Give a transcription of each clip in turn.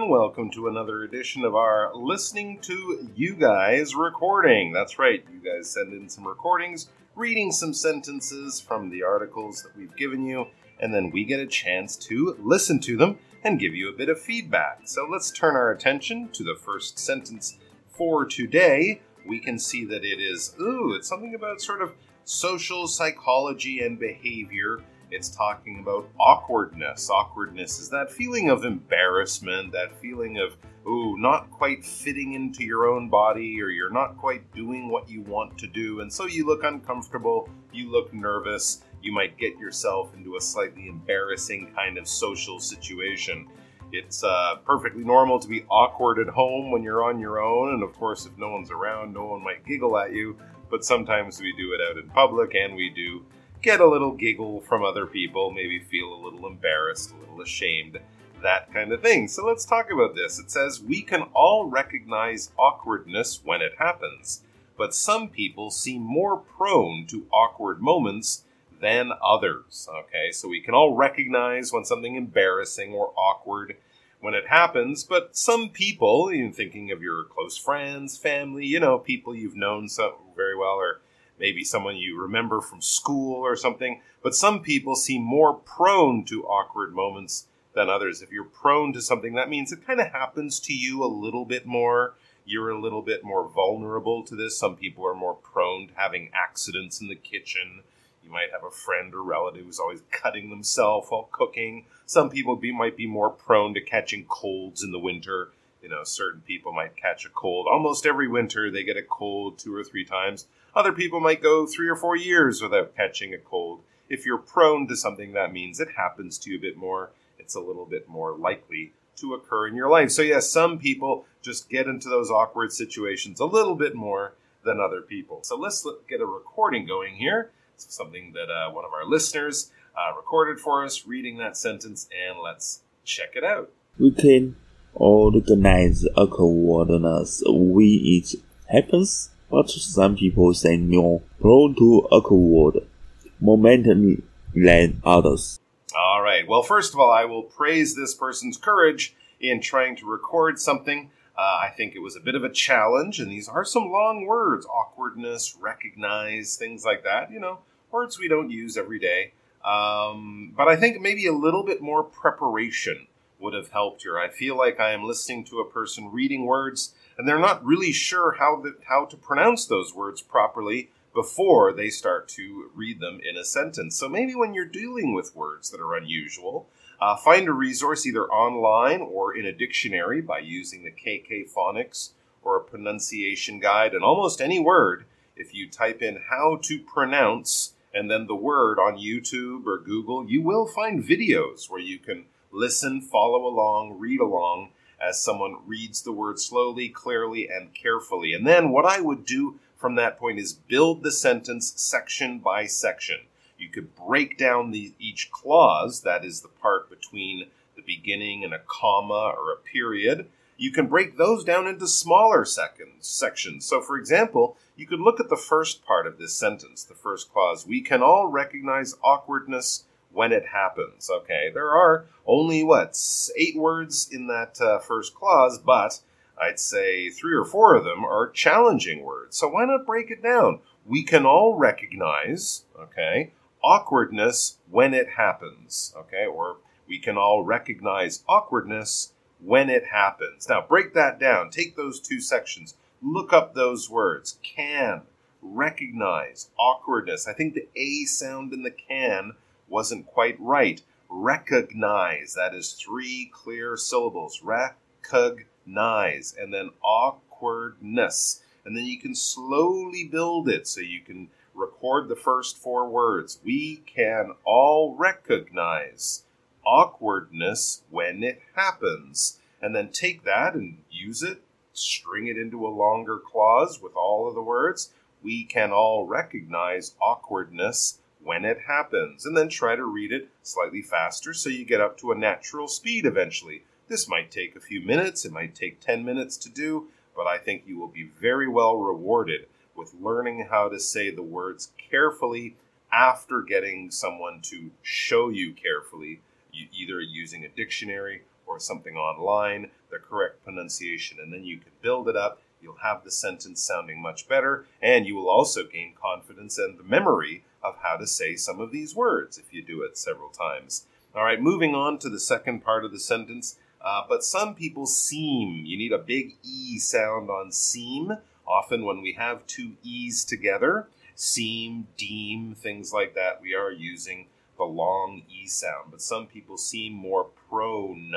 Everyone, welcome to another edition of our Listening to You Guys recording. That's right, you guys send in some recordings, reading some sentences from the articles that we've given you, and then we get a chance to listen to them and give you a bit of feedback. So let's turn our attention to the first sentence for today. We can see that it is, ooh, it's something about sort of social psychology and behavior it's talking about awkwardness. Awkwardness is that feeling of embarrassment, that feeling of, ooh, not quite fitting into your own body, or you're not quite doing what you want to do, and so you look uncomfortable, you look nervous, you might get yourself into a slightly embarrassing kind of social situation. It's uh, perfectly normal to be awkward at home when you're on your own, and of course, if no one's around, no one might giggle at you, but sometimes we do it out in public, and we do get a little giggle from other people, maybe feel a little embarrassed, a little ashamed, that kind of thing. So let's talk about this. It says, We can all recognize awkwardness when it happens, but some people seem more prone to awkward moments than others. Okay, so we can all recognize when something embarrassing or awkward when it happens, but some people, even thinking of your close friends, family, you know, people you've known so very well, or maybe someone you remember from school or something. But some people seem more prone to awkward moments than others. If you're prone to something, that means it kind of happens to you a little bit more. You're a little bit more vulnerable to this. Some people are more prone to having accidents in the kitchen. You might have a friend or relative who's always cutting themselves while cooking. Some people be, might be more prone to catching colds in the winter. You know, certain people might catch a cold. Almost every winter, they get a cold two or three times. Other people might go three or four years without catching a cold. If you're prone to something, that means it happens to you a bit more. It's a little bit more likely to occur in your life. So, yes, some people just get into those awkward situations a little bit more than other people. So, let's get a recording going here. It's something that uh, one of our listeners uh, recorded for us, reading that sentence, and let's check it out. We can all recognize awkwardness We it happens but some people say no, prone to awkward momentum than others. All right. Well, first of all, I will praise this person's courage in trying to record something. Uh, I think it was a bit of a challenge, and these are some long words awkwardness, recognize, things like that. You know, words we don't use every day. Um, but I think maybe a little bit more preparation would have helped here. I feel like I am listening to a person reading words and they're not really sure how the, how to pronounce those words properly before they start to read them in a sentence. So maybe when you're dealing with words that are unusual, uh, find a resource either online or in a dictionary by using the KK Phonics or a pronunciation guide. And almost any word, if you type in how to pronounce and then the word on YouTube or Google, you will find videos where you can listen, follow along, read along, as someone reads the word slowly, clearly, and carefully. And then what I would do from that point is build the sentence section by section. You could break down the, each clause, that is the part between the beginning and a comma or a period. You can break those down into smaller seconds, sections. So, for example, you could look at the first part of this sentence, the first clause. We can all recognize awkwardness when it happens. Okay, there are only what eight words in that uh, first clause, but I'd say three or four of them are challenging words. So why not break it down? We can all recognize, okay, awkwardness when it happens, okay, or we can all recognize awkwardness when it happens. Now break that down. Take those two sections. Look up those words. Can recognize awkwardness. I think the A sound in the can wasn't quite right. Recognize, that is three clear syllables. Recognize, and then awkwardness. And then you can slowly build it so you can record the first four words. We can all recognize awkwardness when it happens. And then take that and use it string it into a longer clause with all of the words, we can all recognize awkwardness when it happens, and then try to read it slightly faster so you get up to a natural speed eventually. This might take a few minutes, it might take 10 minutes to do, but I think you will be very well rewarded with learning how to say the words carefully after getting someone to show you carefully, either using a dictionary or something online, the correct pronunciation, and then you can build it up. You'll have the sentence sounding much better, and you will also gain confidence and the memory of how to say some of these words if you do it several times. All right, moving on to the second part of the sentence. Uh, but some people seem, you need a big E sound on seem. Often, when we have two E's together, seem, deem, things like that, we are using the long E sound. But some people seem more prone,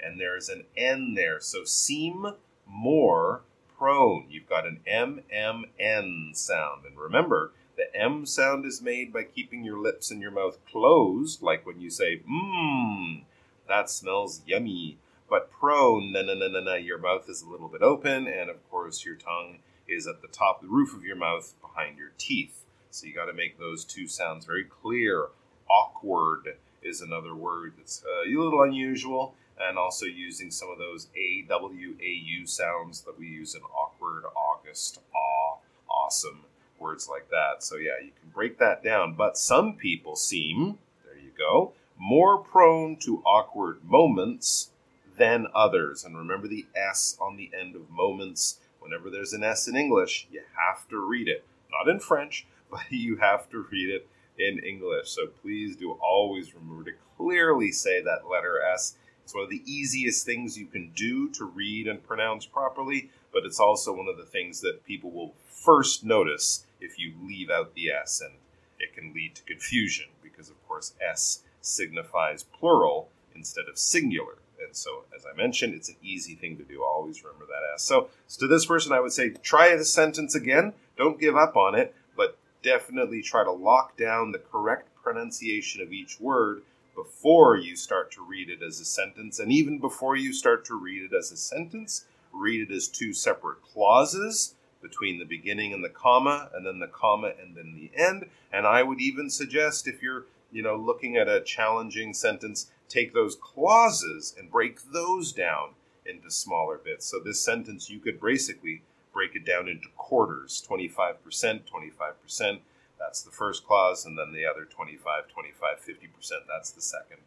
and there's an N there. So seem more prone. You've got an M M N sound. And remember, the M sound is made by keeping your lips and your mouth closed, like when you say, mmm, that smells yummy. But prone, na na na na na, your mouth is a little bit open, and of course, your tongue is at the top, the roof of your mouth behind your teeth. So you got to make those two sounds very clear. Awkward is another word that's uh, a little unusual, and also using some of those A W A U sounds that we use in awkward, August, awe, awesome words like that. So, yeah, you can break that down. But some people seem, there you go, more prone to awkward moments than others. And remember the S on the end of moments. Whenever there's an S in English, you have to read it. Not in French, but you have to read it in English. So please do always remember to clearly say that letter S. It's one of the easiest things you can do to read and pronounce properly, but it's also one of the things that people will first notice if you leave out the S, and it can lead to confusion because, of course, S signifies plural instead of singular. And so, as I mentioned, it's an easy thing to do. Always remember that S. So, so to this person, I would say try the sentence again. Don't give up on it, but definitely try to lock down the correct pronunciation of each word before you start to read it as a sentence. And even before you start to read it as a sentence, read it as two separate clauses between the beginning and the comma, and then the comma and then the end. And I would even suggest if you're, you know, looking at a challenging sentence, take those clauses and break those down into smaller bits. So this sentence you could basically break it down into quarters 25%, 25%. That's the first clause, and then the other 25, 25, 50%. That's the second.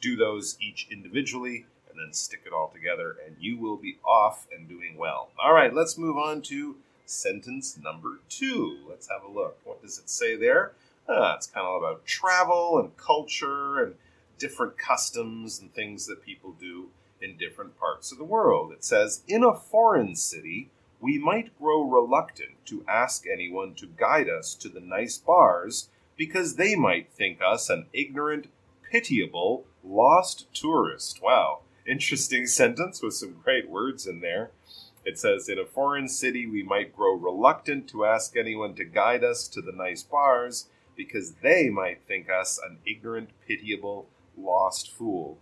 Do those each individually and then stick it all together, and you will be off and doing well. All right, let's move on to sentence number two. Let's have a look. What does it say there? Uh, it's kind of about travel and culture and different customs and things that people do in different parts of the world. It says, In a foreign city, we might grow reluctant to ask anyone to guide us to the nice bars because they might think us an ignorant, pitiable, lost tourist. Wow, interesting sentence with some great words in there. It says, In a foreign city, we might grow reluctant to ask anyone to guide us to the nice bars because they might think us an ignorant, pitiable, lost fool.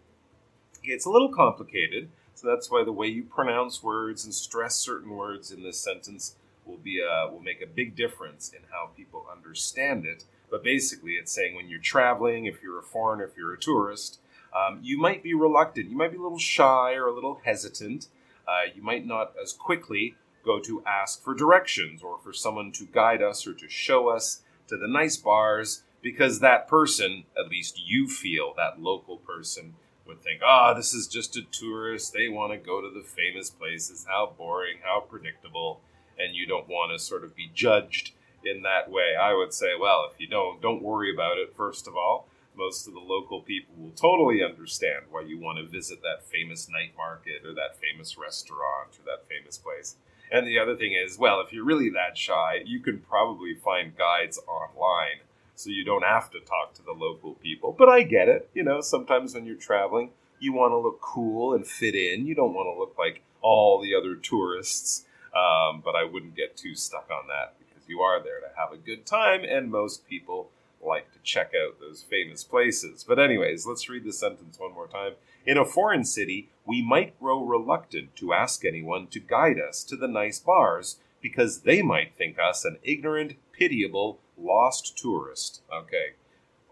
It's a little complicated, so that's why the way you pronounce words and stress certain words in this sentence will be a, will make a big difference in how people understand it. But basically, it's saying when you're traveling, if you're a foreigner, if you're a tourist, um, you might be reluctant, you might be a little shy or a little hesitant uh, you might not as quickly go to ask for directions or for someone to guide us or to show us to the nice bars because that person, at least you feel, that local person, would think, ah, oh, this is just a tourist. They want to go to the famous places. How boring, how predictable. And you don't want to sort of be judged in that way. I would say, well, if you don't, don't worry about it, first of all most of the local people will totally understand why you want to visit that famous night market or that famous restaurant or that famous place. And the other thing is, well, if you're really that shy, you can probably find guides online so you don't have to talk to the local people. But I get it. You know, sometimes when you're traveling, you want to look cool and fit in. You don't want to look like all the other tourists. Um, but I wouldn't get too stuck on that because you are there to have a good time, and most people like to check out those famous places. But, anyways, let's read the sentence one more time. In a foreign city, we might grow reluctant to ask anyone to guide us to the nice bars because they might think us an ignorant, pitiable, lost tourist. Okay,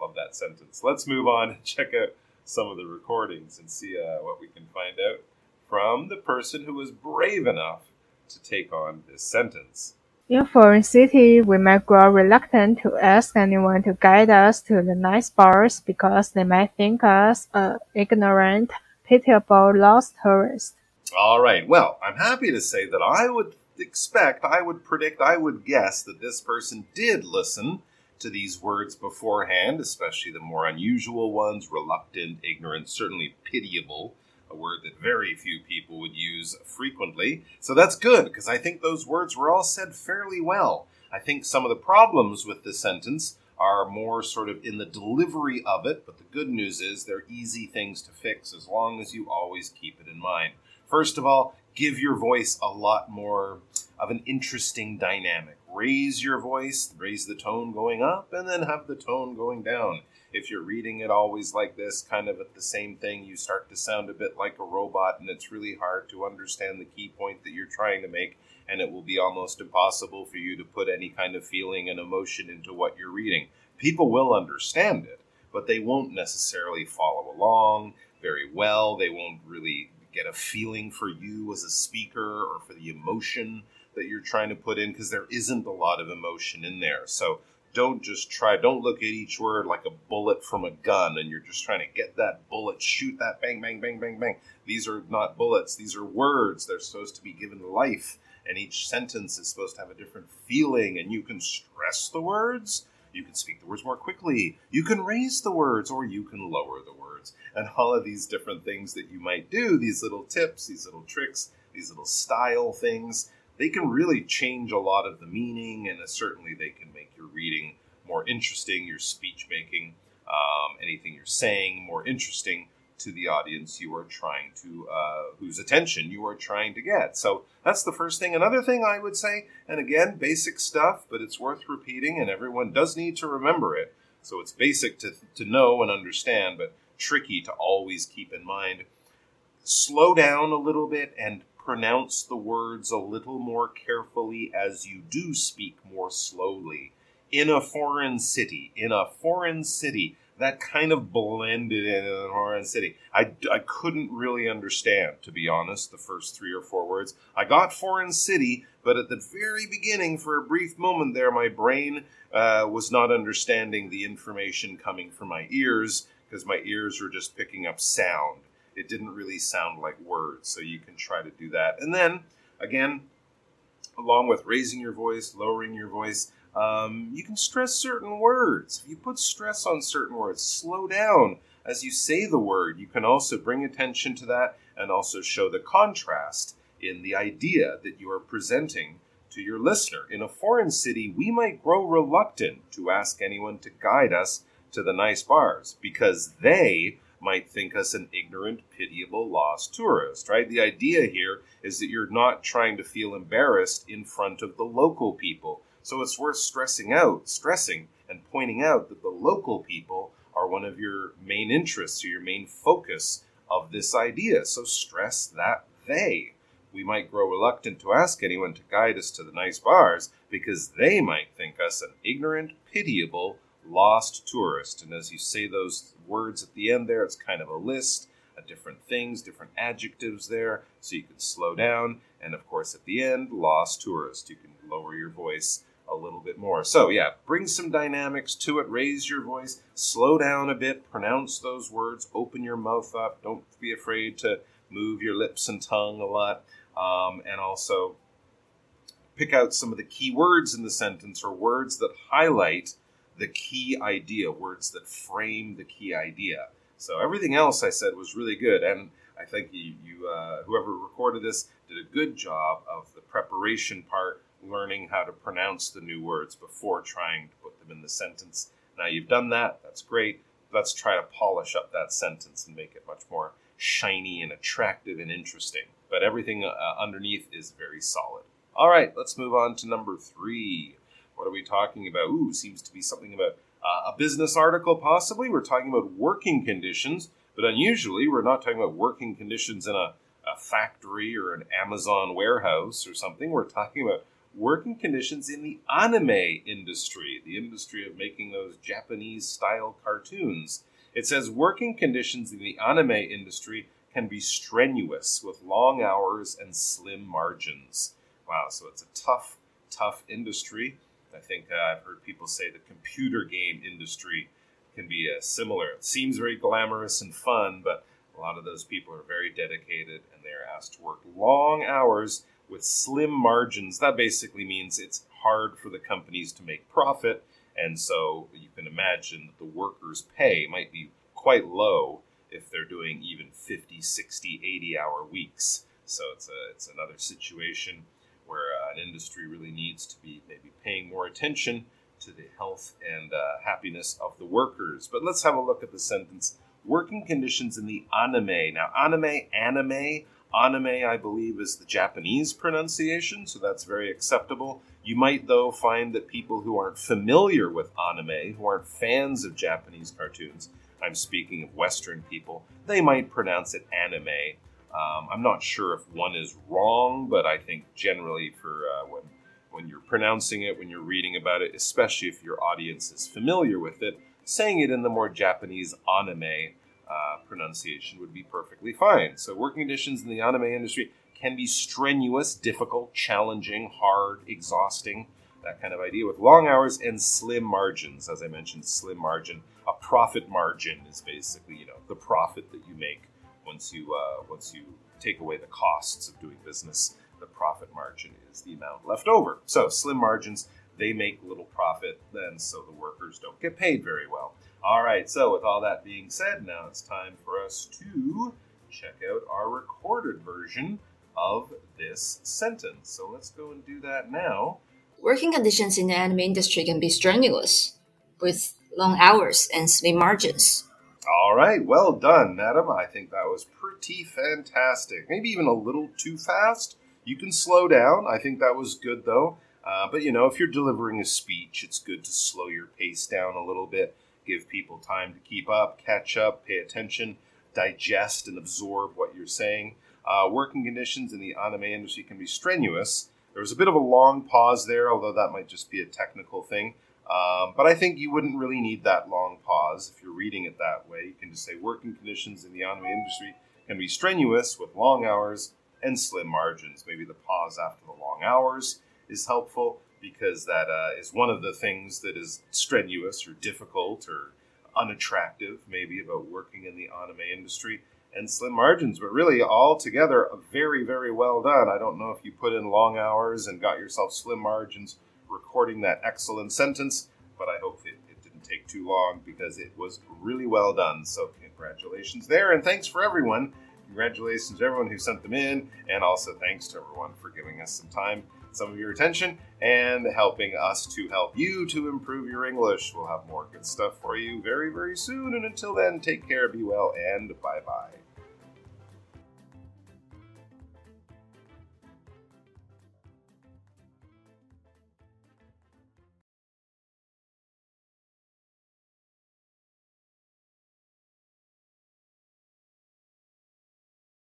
love that sentence. Let's move on and check out some of the recordings and see uh, what we can find out from the person who was brave enough to take on this sentence. In foreign city, we might grow reluctant to ask anyone to guide us to the nice bars because they might think us a ignorant, pitiable, lost tourist. All right. Well, I'm happy to say that I would expect, I would predict, I would guess that this person did listen to these words beforehand, especially the more unusual ones reluctant, ignorant, certainly pitiable a word that very few people would use frequently. So that's good, because I think those words were all said fairly well. I think some of the problems with this sentence are more sort of in the delivery of it, but the good news is they're easy things to fix as long as you always keep it in mind. First of all, give your voice a lot more of an interesting dynamic. Raise your voice, raise the tone going up, and then have the tone going down if you're reading it always like this, kind of at the same thing, you start to sound a bit like a robot, and it's really hard to understand the key point that you're trying to make, and it will be almost impossible for you to put any kind of feeling and emotion into what you're reading. People will understand it, but they won't necessarily follow along very well. They won't really get a feeling for you as a speaker or for the emotion that you're trying to put in because there isn't a lot of emotion in there. So don't just try don't look at each word like a bullet from a gun and you're just trying to get that bullet shoot that bang bang bang bang bang. These are not bullets. These are words. They're supposed to be given life and each sentence is supposed to have a different feeling and you can stress the words. You can speak the words more quickly. You can raise the words or you can lower the words. And all of these different things that you might do these little tips these little tricks these little style things they can really change a lot of the meaning, and certainly they can make your reading more interesting, your speech making, um, anything you're saying more interesting to the audience you are trying to, uh, whose attention you are trying to get. So that's the first thing. Another thing I would say, and again, basic stuff, but it's worth repeating, and everyone does need to remember it. So it's basic to, to know and understand, but tricky to always keep in mind. Slow down a little bit and pronounce the words a little more carefully as you do speak more slowly. In a foreign city, in a foreign city, that kind of blended in a foreign city. I, I couldn't really understand, to be honest, the first three or four words. I got foreign city, but at the very beginning, for a brief moment there, my brain uh, was not understanding the information coming from my ears because my ears were just picking up sound it didn't really sound like words. So you can try to do that. And then, again, along with raising your voice, lowering your voice, um, you can stress certain words. If you put stress on certain words, slow down as you say the word. You can also bring attention to that and also show the contrast in the idea that you are presenting to your listener. In a foreign city, we might grow reluctant to ask anyone to guide us to the nice bars because they might think us an ignorant, pitiable, lost tourist, right? The idea here is that you're not trying to feel embarrassed in front of the local people. So it's worth stressing out, stressing, and pointing out that the local people are one of your main interests or your main focus of this idea. So stress that they. We might grow reluctant to ask anyone to guide us to the nice bars because they might think us an ignorant, pitiable, lost tourist. And as you say those words at the end there, it's kind of a list of different things, different adjectives there, so you can slow down. And of course, at the end, lost tourist. You can lower your voice a little bit more. So, yeah, bring some dynamics to it, raise your voice, slow down a bit, pronounce those words, open your mouth up. Don't be afraid to move your lips and tongue a lot. Um, and also pick out some of the key words in the sentence or words that highlight the key idea, words that frame the key idea. So everything else I said was really good, and I think you, you uh, whoever recorded this did a good job of the preparation part, learning how to pronounce the new words before trying to put them in the sentence. Now you've done that, that's great. Let's try to polish up that sentence and make it much more shiny and attractive and interesting. But everything uh, underneath is very solid. All right, let's move on to number three. What are we talking about? Ooh, seems to be something about Uh, a business article, possibly. We're talking about working conditions, but unusually, we're not talking about working conditions in a, a factory or an Amazon warehouse or something. We're talking about working conditions in the anime industry, the industry of making those Japanese style cartoons. It says working conditions in the anime industry can be strenuous with long hours and slim margins. Wow, so it's a tough, tough industry. I think uh, I've heard people say the computer game industry can be uh, similar. It seems very glamorous and fun, but a lot of those people are very dedicated and they are asked to work long hours with slim margins. That basically means it's hard for the companies to make profit, and so you can imagine that the workers' pay might be quite low if they're doing even 50, 60, 80 hour weeks. So it's a it's another situation where uh, an industry really needs to be maybe paying more attention to the health and uh, happiness of the workers. But let's have a look at the sentence working conditions in the anime. Now, anime, anime, Anime, I believe, is the Japanese pronunciation, so that's very acceptable. You might, though, find that people who aren't familiar with anime, who aren't fans of Japanese cartoons, I'm speaking of Western people, they might pronounce it anime. Um, I'm not sure if one is wrong, but I think generally for uh, when when you're pronouncing it, when you're reading about it, especially if your audience is familiar with it, saying it in the more Japanese anime uh, pronunciation would be perfectly fine. So, working conditions in the anime industry can be strenuous, difficult, challenging, hard, exhausting, that kind of idea, with long hours and slim margins. As I mentioned, slim margin. A profit margin is basically, you know, the profit that you make once you uh, once you take away the costs of doing business. The profit margin is the amount left over. So, slim margins, they make little profit, then so the workers don't get paid very well. All right, so with all that being said, now it's time for us to check out our recorded version of this sentence. So let's go and do that now. Working conditions in the anime industry can be strenuous, with long hours and slim margins. All right, well done, madam. I think that was pretty fantastic. Maybe even a little too fast. You can slow down. I think that was good, though. Uh, but you know, if you're delivering a speech, it's good to slow your pace down a little bit give people time to keep up, catch up, pay attention, digest, and absorb what you're saying. Uh, working conditions in the anime industry can be strenuous. There was a bit of a long pause there, although that might just be a technical thing. Um, but I think you wouldn't really need that long pause if you're reading it that way. You can just say working conditions in the anime industry can be strenuous with long hours and slim margins. Maybe the pause after the long hours is helpful because that uh, is one of the things that is strenuous or difficult or unattractive, maybe, about working in the anime industry and slim margins. But really, all together, very, very well done. I don't know if you put in long hours and got yourself slim margins recording that excellent sentence, but I hope it, it didn't take too long because it was really well done. So, congratulations there, and thanks for everyone. Congratulations to everyone who sent them in, and also thanks to everyone for giving us some time some of your attention and helping us to help you to improve your English. We'll have more good stuff for you very, very soon. And until then, take care, be well, and bye bye.